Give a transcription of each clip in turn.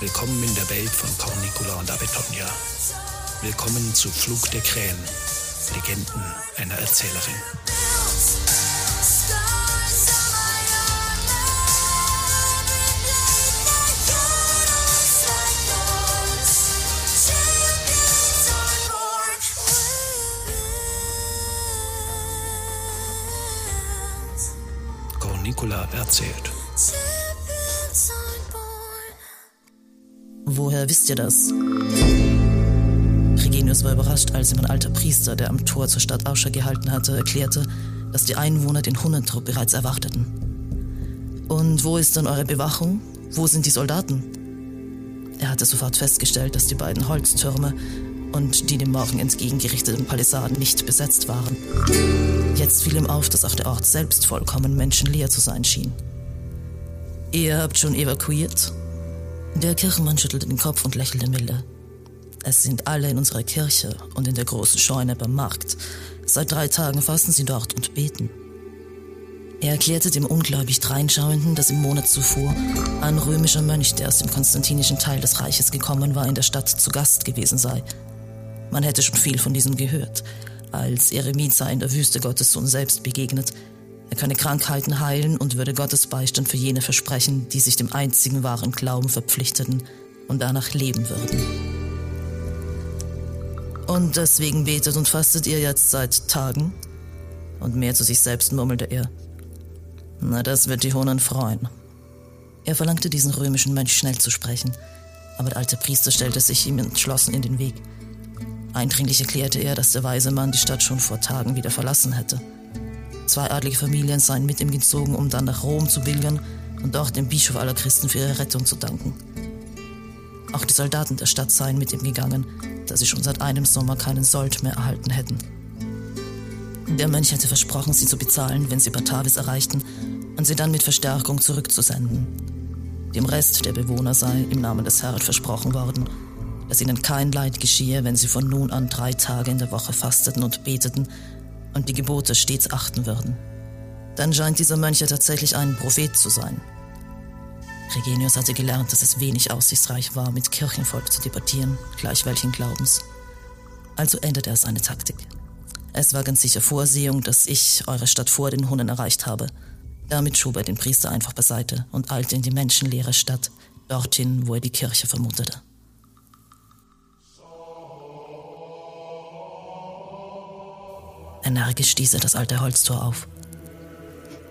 Willkommen in der Welt von Cornicula und Abetonia. Willkommen zu Flug der Krähen, Legenden einer Erzählerin. Cornicula erzählt. Woher wisst ihr das? Regenius war überrascht, als ihm ein alter Priester, der am Tor zur Stadt Ausschau gehalten hatte, erklärte, dass die Einwohner den Hunnentrupp bereits erwarteten. Und wo ist dann eure Bewachung? Wo sind die Soldaten? Er hatte sofort festgestellt, dass die beiden Holztürme und die dem Morgen entgegengerichteten Palisaden nicht besetzt waren. Jetzt fiel ihm auf, dass auch der Ort selbst vollkommen menschenleer zu sein schien. Ihr habt schon evakuiert? Der Kirchenmann schüttelte den Kopf und lächelte milde. Es sind alle in unserer Kirche und in der großen Scheune beim Markt. Seit drei Tagen fasten sie dort und beten. Er erklärte dem ungläubig Dreinschauenden, dass im Monat zuvor ein römischer Mönch, der aus dem konstantinischen Teil des Reiches gekommen war, in der Stadt zu Gast gewesen sei. Man hätte schon viel von diesem gehört. Als Eremit sei in der Wüste Gottes Sohn selbst begegnet. Er könne Krankheiten heilen und würde Gottes Beistand für jene versprechen, die sich dem einzigen wahren Glauben verpflichteten und danach leben würden. Und deswegen betet und fastet ihr jetzt seit Tagen? Und mehr zu sich selbst murmelte er. Na, das wird die Honen freuen. Er verlangte diesen römischen Mönch schnell zu sprechen, aber der alte Priester stellte sich ihm entschlossen in den Weg. Eindringlich erklärte er, dass der weise Mann die Stadt schon vor Tagen wieder verlassen hätte. Zwei adlige Familien seien mit ihm gezogen, um dann nach Rom zu pilgern und dort dem Bischof aller Christen für ihre Rettung zu danken. Auch die Soldaten der Stadt seien mit ihm gegangen, da sie schon seit einem Sommer keinen Sold mehr erhalten hätten. Der Mönch hatte versprochen, sie zu bezahlen, wenn sie Batavis erreichten, und sie dann mit Verstärkung zurückzusenden. Dem Rest der Bewohner sei im Namen des Herrn versprochen worden, dass ihnen kein Leid geschehe, wenn sie von nun an drei Tage in der Woche fasteten und beteten und die Gebote stets achten würden. Dann scheint dieser Mönch ja tatsächlich ein Prophet zu sein. Regenius hatte gelernt, dass es wenig aussichtsreich war, mit Kirchenvolk zu debattieren, gleich welchen Glaubens. Also änderte er seine Taktik. Es war ganz sicher Vorsehung, dass ich eure Stadt vor den Hunnen erreicht habe. Damit schob er den Priester einfach beiseite und eilte in die menschenleere Stadt, dorthin, wo er die Kirche vermutete. Energisch stieß er das alte Holztor auf.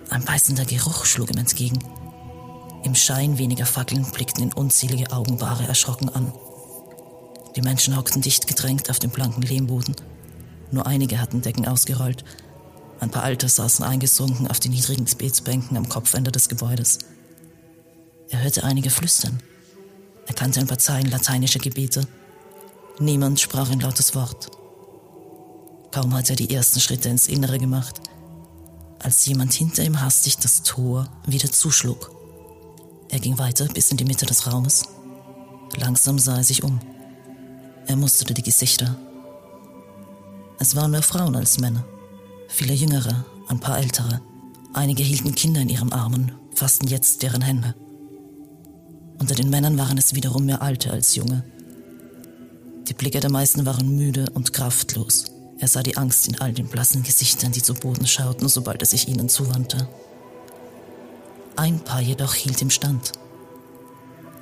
Ein beißender Geruch schlug ihm entgegen. Im Schein weniger Fackeln blickten ihn unzählige Augenpaare erschrocken an. Die Menschen hockten dicht gedrängt auf dem blanken Lehmboden. Nur einige hatten Decken ausgerollt. Ein paar Alte saßen eingesunken auf den niedrigen Gebetsbänken am Kopfende des Gebäudes. Er hörte einige flüstern. Er kannte ein paar Zeilen lateinischer Gebete. Niemand sprach ein lautes Wort. Kaum hatte er die ersten Schritte ins Innere gemacht, als jemand hinter ihm hastig das Tor wieder zuschlug. Er ging weiter bis in die Mitte des Raumes. Langsam sah er sich um. Er musterte die Gesichter. Es waren mehr Frauen als Männer. Viele jüngere, ein paar ältere. Einige hielten Kinder in ihren Armen, fassten jetzt deren Hände. Unter den Männern waren es wiederum mehr Alte als Junge. Die Blicke der meisten waren müde und kraftlos. Er sah die Angst in all den blassen Gesichtern, die zu Boden schauten, sobald er sich ihnen zuwandte. Ein Paar jedoch hielt ihm stand.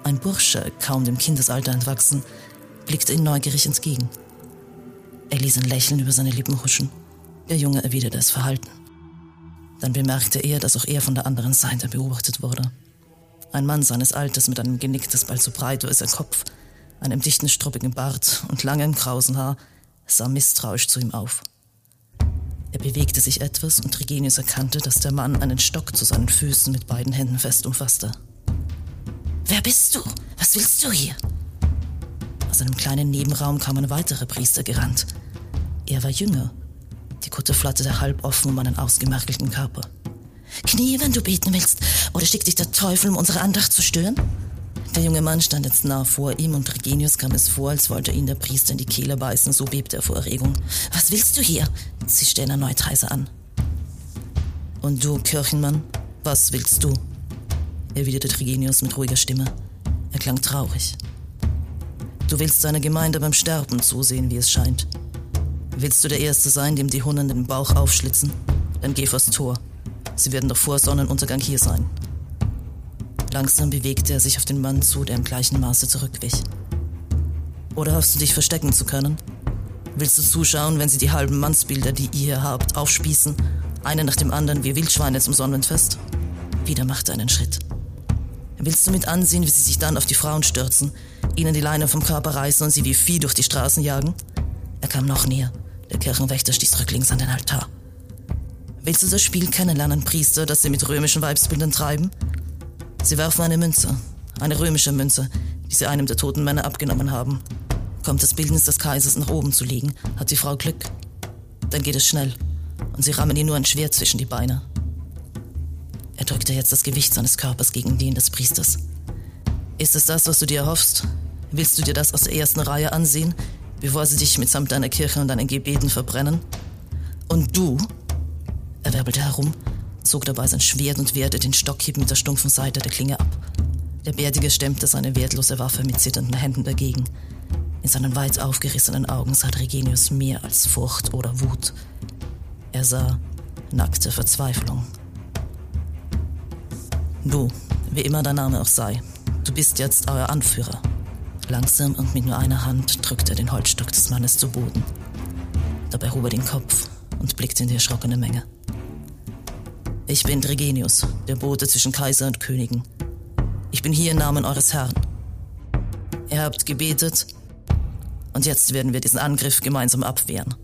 Ein Bursche, kaum dem Kindesalter entwachsen, blickte ihm neugierig entgegen. Er ließ ein Lächeln über seine Lippen huschen. Der Junge erwiderte es verhalten. Dann bemerkte er, dass auch er von der anderen Seite beobachtet wurde. Ein Mann seines Alters mit einem Genick, das bald so breit war als sein Kopf, einem dichten, struppigen Bart und langem krausen Haar, sah misstrauisch zu ihm auf. Er bewegte sich etwas und Regenius erkannte, dass der Mann einen Stock zu seinen Füßen mit beiden Händen fest umfasste. Wer bist du? Was willst du hier? Aus einem kleinen Nebenraum kam ein weiterer Priester gerannt. Er war jünger. Die Kutte flatterte halb offen um einen ausgemerkelten Körper. Knie, wenn du beten willst, oder schickt dich der Teufel, um unsere Andacht zu stören? Der junge Mann stand jetzt nah vor ihm und Regenius kam es vor, als wollte ihn der Priester in die Kehle beißen, so bebte er vor Erregung. Was willst du hier? Sie stellen erneut heiser an. Und du, Kirchenmann, was willst du? erwiderte Trigenius mit ruhiger Stimme. Er klang traurig. Du willst deiner Gemeinde beim Sterben zusehen, wie es scheint. Willst du der Erste sein, dem die Hunden den Bauch aufschlitzen? Dann geh vors Tor. Sie werden doch vor Sonnenuntergang hier sein. Langsam bewegte er sich auf den Mann zu, der im gleichen Maße zurückwich. Oder hoffst du dich verstecken zu können? Willst du zuschauen, wenn sie die halben Mannsbilder, die ihr hier habt, aufspießen, eine nach dem anderen wie Wildschweine zum Sonnenfest? Wieder machte einen Schritt. Willst du mit ansehen, wie sie sich dann auf die Frauen stürzen, ihnen die Leine vom Körper reißen und sie wie Vieh durch die Straßen jagen? Er kam noch näher. Der Kirchenwächter stieß rücklings an den Altar. Willst du das Spiel kennenlernen, Priester, das sie mit römischen Weibsbildern treiben? Sie werfen eine Münze, eine römische Münze, die sie einem der toten Männer abgenommen haben. Kommt das Bildnis des Kaisers nach oben zu liegen, hat die Frau Glück. Dann geht es schnell und sie rammen ihr nur ein Schwert zwischen die Beine. Er drückte jetzt das Gewicht seines Körpers gegen den des Priesters. Ist es das, was du dir erhoffst? Willst du dir das aus der ersten Reihe ansehen, bevor sie dich mitsamt deiner Kirche und deinen Gebeten verbrennen? Und du? Er wirbelte herum, zog dabei sein Schwert und wehrte den Stockhieb mit der stumpfen Seite der Klinge ab. Der Bärtige stemmte seine wertlose Waffe mit zitternden Händen dagegen. In seinen weit aufgerissenen Augen sah Regenius mehr als Furcht oder Wut. Er sah nackte Verzweiflung. Du, wie immer dein Name auch sei, du bist jetzt euer Anführer. Langsam und mit nur einer Hand drückte er den Holzstock des Mannes zu Boden. Dabei hob er den Kopf und blickte in die erschrockene Menge. Ich bin Dregenius, der Bote zwischen Kaiser und Königen. Ich bin hier im Namen eures Herrn. Ihr habt gebetet und jetzt werden wir diesen Angriff gemeinsam abwehren.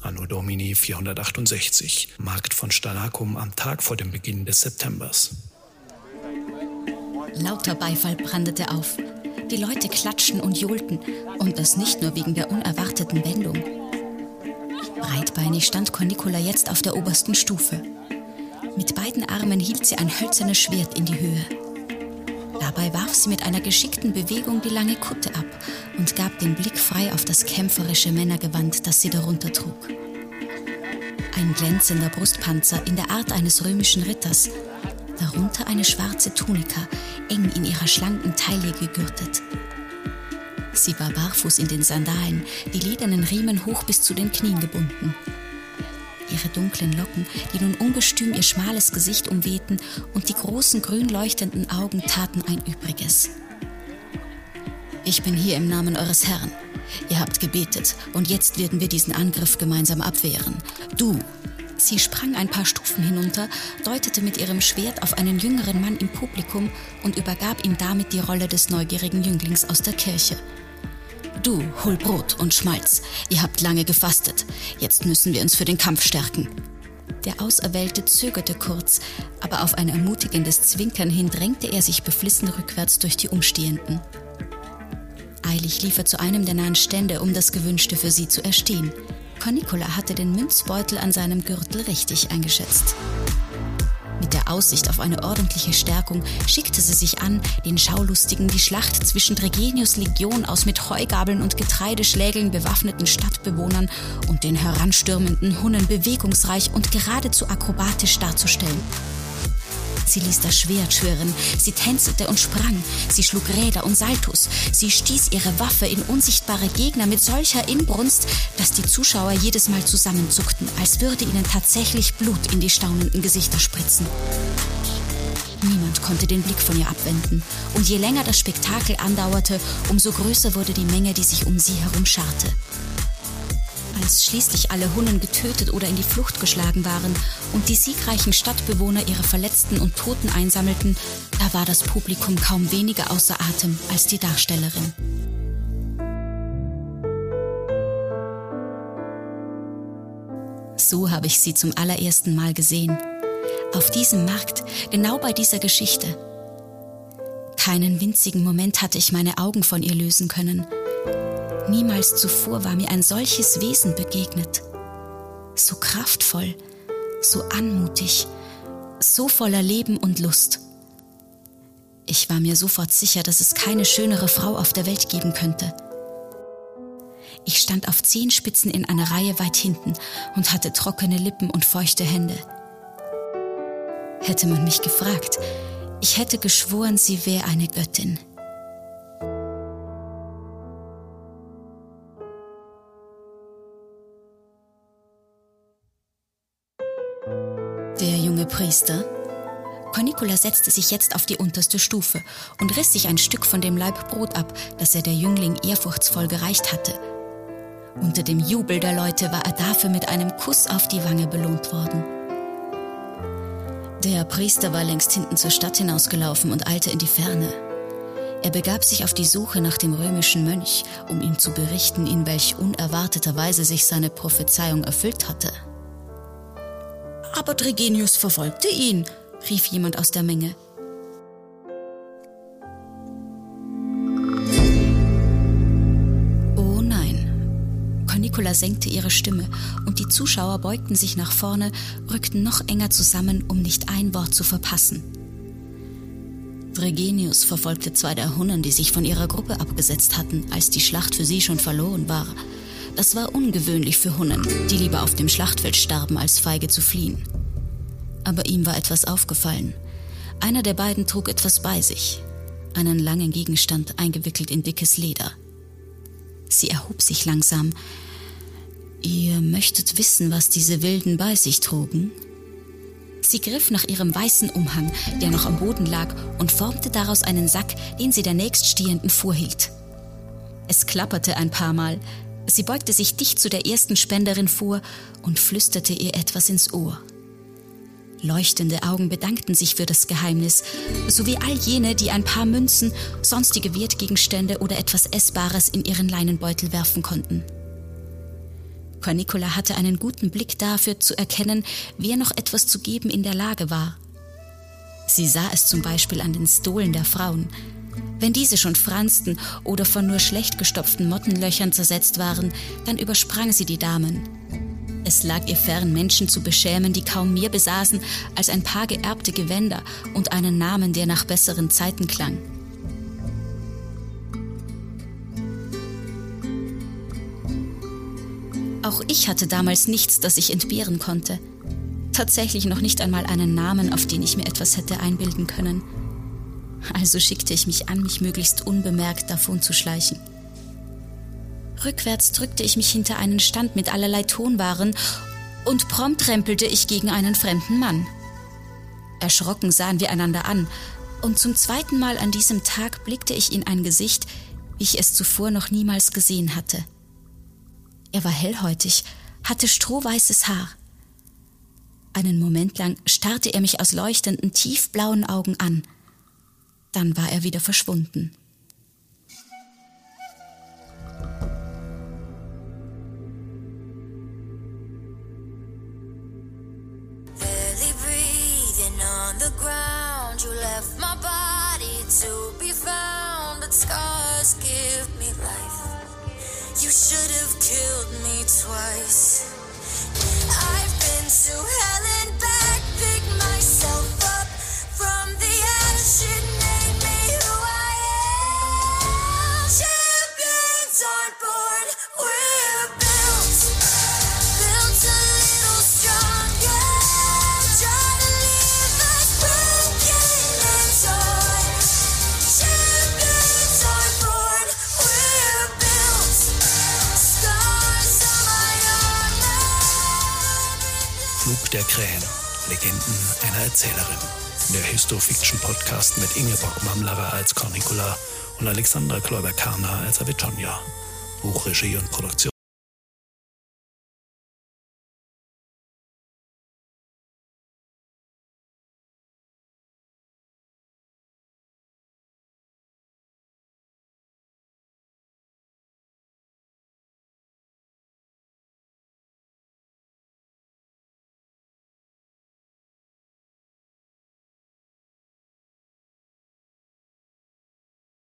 Anno Domini 468, Markt von Stalakum am Tag vor dem Beginn des Septembers. Lauter Beifall brandete auf. Die Leute klatschten und johlten, und das nicht nur wegen der unerwarteten Wendung. Breitbeinig stand Cornicola jetzt auf der obersten Stufe. Mit beiden Armen hielt sie ein hölzernes Schwert in die Höhe. Dabei warf sie mit einer geschickten Bewegung die lange Kutte ab und gab den Blick frei auf das kämpferische Männergewand, das sie darunter trug. Ein glänzender Brustpanzer in der Art eines römischen Ritters, darunter eine schwarze Tunika, eng in ihrer schlanken Taille gegürtet. Sie war barfuß in den Sandalen, die ledernen Riemen hoch bis zu den Knien gebunden. Ihre dunklen Locken, die nun ungestüm ihr schmales Gesicht umwehten, und die großen grün leuchtenden Augen taten ein Übriges. Ich bin hier im Namen eures Herrn. Ihr habt gebetet, und jetzt werden wir diesen Angriff gemeinsam abwehren. Du, Sie sprang ein paar Stufen hinunter, deutete mit ihrem Schwert auf einen jüngeren Mann im Publikum und übergab ihm damit die Rolle des neugierigen Jünglings aus der Kirche. Du, hol Brot und Schmalz. Ihr habt lange gefastet. Jetzt müssen wir uns für den Kampf stärken. Der Auserwählte zögerte kurz, aber auf ein ermutigendes Zwinkern hin drängte er sich beflissen rückwärts durch die Umstehenden. Eilig lief er zu einem der nahen Stände, um das Gewünschte für sie zu erstehen. Cornicola hatte den Münzbeutel an seinem Gürtel richtig eingeschätzt. Mit der Aussicht auf eine ordentliche Stärkung schickte sie sich an, den Schaulustigen die Schlacht zwischen Dregenius Legion aus mit Heugabeln und Getreideschlägeln bewaffneten Stadtbewohnern und den heranstürmenden Hunnen bewegungsreich und geradezu akrobatisch darzustellen. Sie ließ das Schwert schwirren, sie tänzelte und sprang, sie schlug Räder und Saltus, sie stieß ihre Waffe in unsichtbare Gegner mit solcher Inbrunst, dass die Zuschauer jedes Mal zusammenzuckten, als würde ihnen tatsächlich Blut in die staunenden Gesichter spritzen. Niemand konnte den Blick von ihr abwenden, und je länger das Spektakel andauerte, umso größer wurde die Menge, die sich um sie herum scharte. Als schließlich alle Hunnen getötet oder in die Flucht geschlagen waren und die siegreichen Stadtbewohner ihre Verletzten und Toten einsammelten, da war das Publikum kaum weniger außer Atem als die Darstellerin. So habe ich sie zum allerersten Mal gesehen. Auf diesem Markt, genau bei dieser Geschichte. Keinen winzigen Moment hatte ich meine Augen von ihr lösen können. Niemals zuvor war mir ein solches Wesen begegnet. So kraftvoll, so anmutig, so voller Leben und Lust. Ich war mir sofort sicher, dass es keine schönere Frau auf der Welt geben könnte. Ich stand auf Zehenspitzen in einer Reihe weit hinten und hatte trockene Lippen und feuchte Hände. Hätte man mich gefragt, ich hätte geschworen, sie wäre eine Göttin. Priester, Cornicula setzte sich jetzt auf die unterste Stufe und riss sich ein Stück von dem Laib Brot ab, das er der Jüngling ehrfurchtsvoll gereicht hatte. Unter dem Jubel der Leute war er dafür mit einem Kuss auf die Wange belohnt worden. Der Priester war längst hinten zur Stadt hinausgelaufen und eilte in die Ferne. Er begab sich auf die Suche nach dem römischen Mönch, um ihm zu berichten, in welch unerwarteter Weise sich seine Prophezeiung erfüllt hatte. Aber Dregenius verfolgte ihn, rief jemand aus der Menge. Oh nein. Cornicola senkte ihre Stimme und die Zuschauer beugten sich nach vorne, rückten noch enger zusammen, um nicht ein Wort zu verpassen. Dregenius verfolgte zwei der Hunnen, die sich von ihrer Gruppe abgesetzt hatten, als die Schlacht für sie schon verloren war. Das war ungewöhnlich für Hunnen, die lieber auf dem Schlachtfeld starben, als feige zu fliehen. Aber ihm war etwas aufgefallen. Einer der beiden trug etwas bei sich, einen langen Gegenstand eingewickelt in dickes Leder. Sie erhob sich langsam. Ihr möchtet wissen, was diese Wilden bei sich trugen? Sie griff nach ihrem weißen Umhang, der noch am Boden lag, und formte daraus einen Sack, den sie der nächststehenden vorhielt. Es klapperte ein paar Mal. Sie beugte sich dicht zu der ersten Spenderin vor und flüsterte ihr etwas ins Ohr. Leuchtende Augen bedankten sich für das Geheimnis, sowie all jene, die ein paar Münzen, sonstige Wertgegenstände oder etwas Essbares in ihren Leinenbeutel werfen konnten. Cornicola hatte einen guten Blick dafür zu erkennen, wer noch etwas zu geben in der Lage war. Sie sah es zum Beispiel an den Stolen der Frauen. Wenn diese schon fransten oder von nur schlecht gestopften Mottenlöchern zersetzt waren, dann übersprang sie die Damen. Es lag ihr fern, Menschen zu beschämen, die kaum mehr besaßen als ein paar geerbte Gewänder und einen Namen, der nach besseren Zeiten klang. Auch ich hatte damals nichts, das ich entbehren konnte. Tatsächlich noch nicht einmal einen Namen, auf den ich mir etwas hätte einbilden können. Also schickte ich mich an, mich möglichst unbemerkt davon zu schleichen. Rückwärts drückte ich mich hinter einen Stand mit allerlei Tonwaren und prompt trempelte ich gegen einen fremden Mann. Erschrocken sahen wir einander an, und zum zweiten Mal an diesem Tag blickte ich in ein Gesicht, wie ich es zuvor noch niemals gesehen hatte. Er war hellhäutig, hatte strohweißes Haar. Einen Moment lang starrte er mich aus leuchtenden, tiefblauen Augen an. Dann war er wieder verschwunden. Twice. I've been to hell and back, Krähen. Legenden einer Erzählerin. Der Histofiction-Podcast mit Ingeborg Mamlerer als Cornicula und Alexandra Kläuber-Karner als Avitonia. Buchregie und Produktion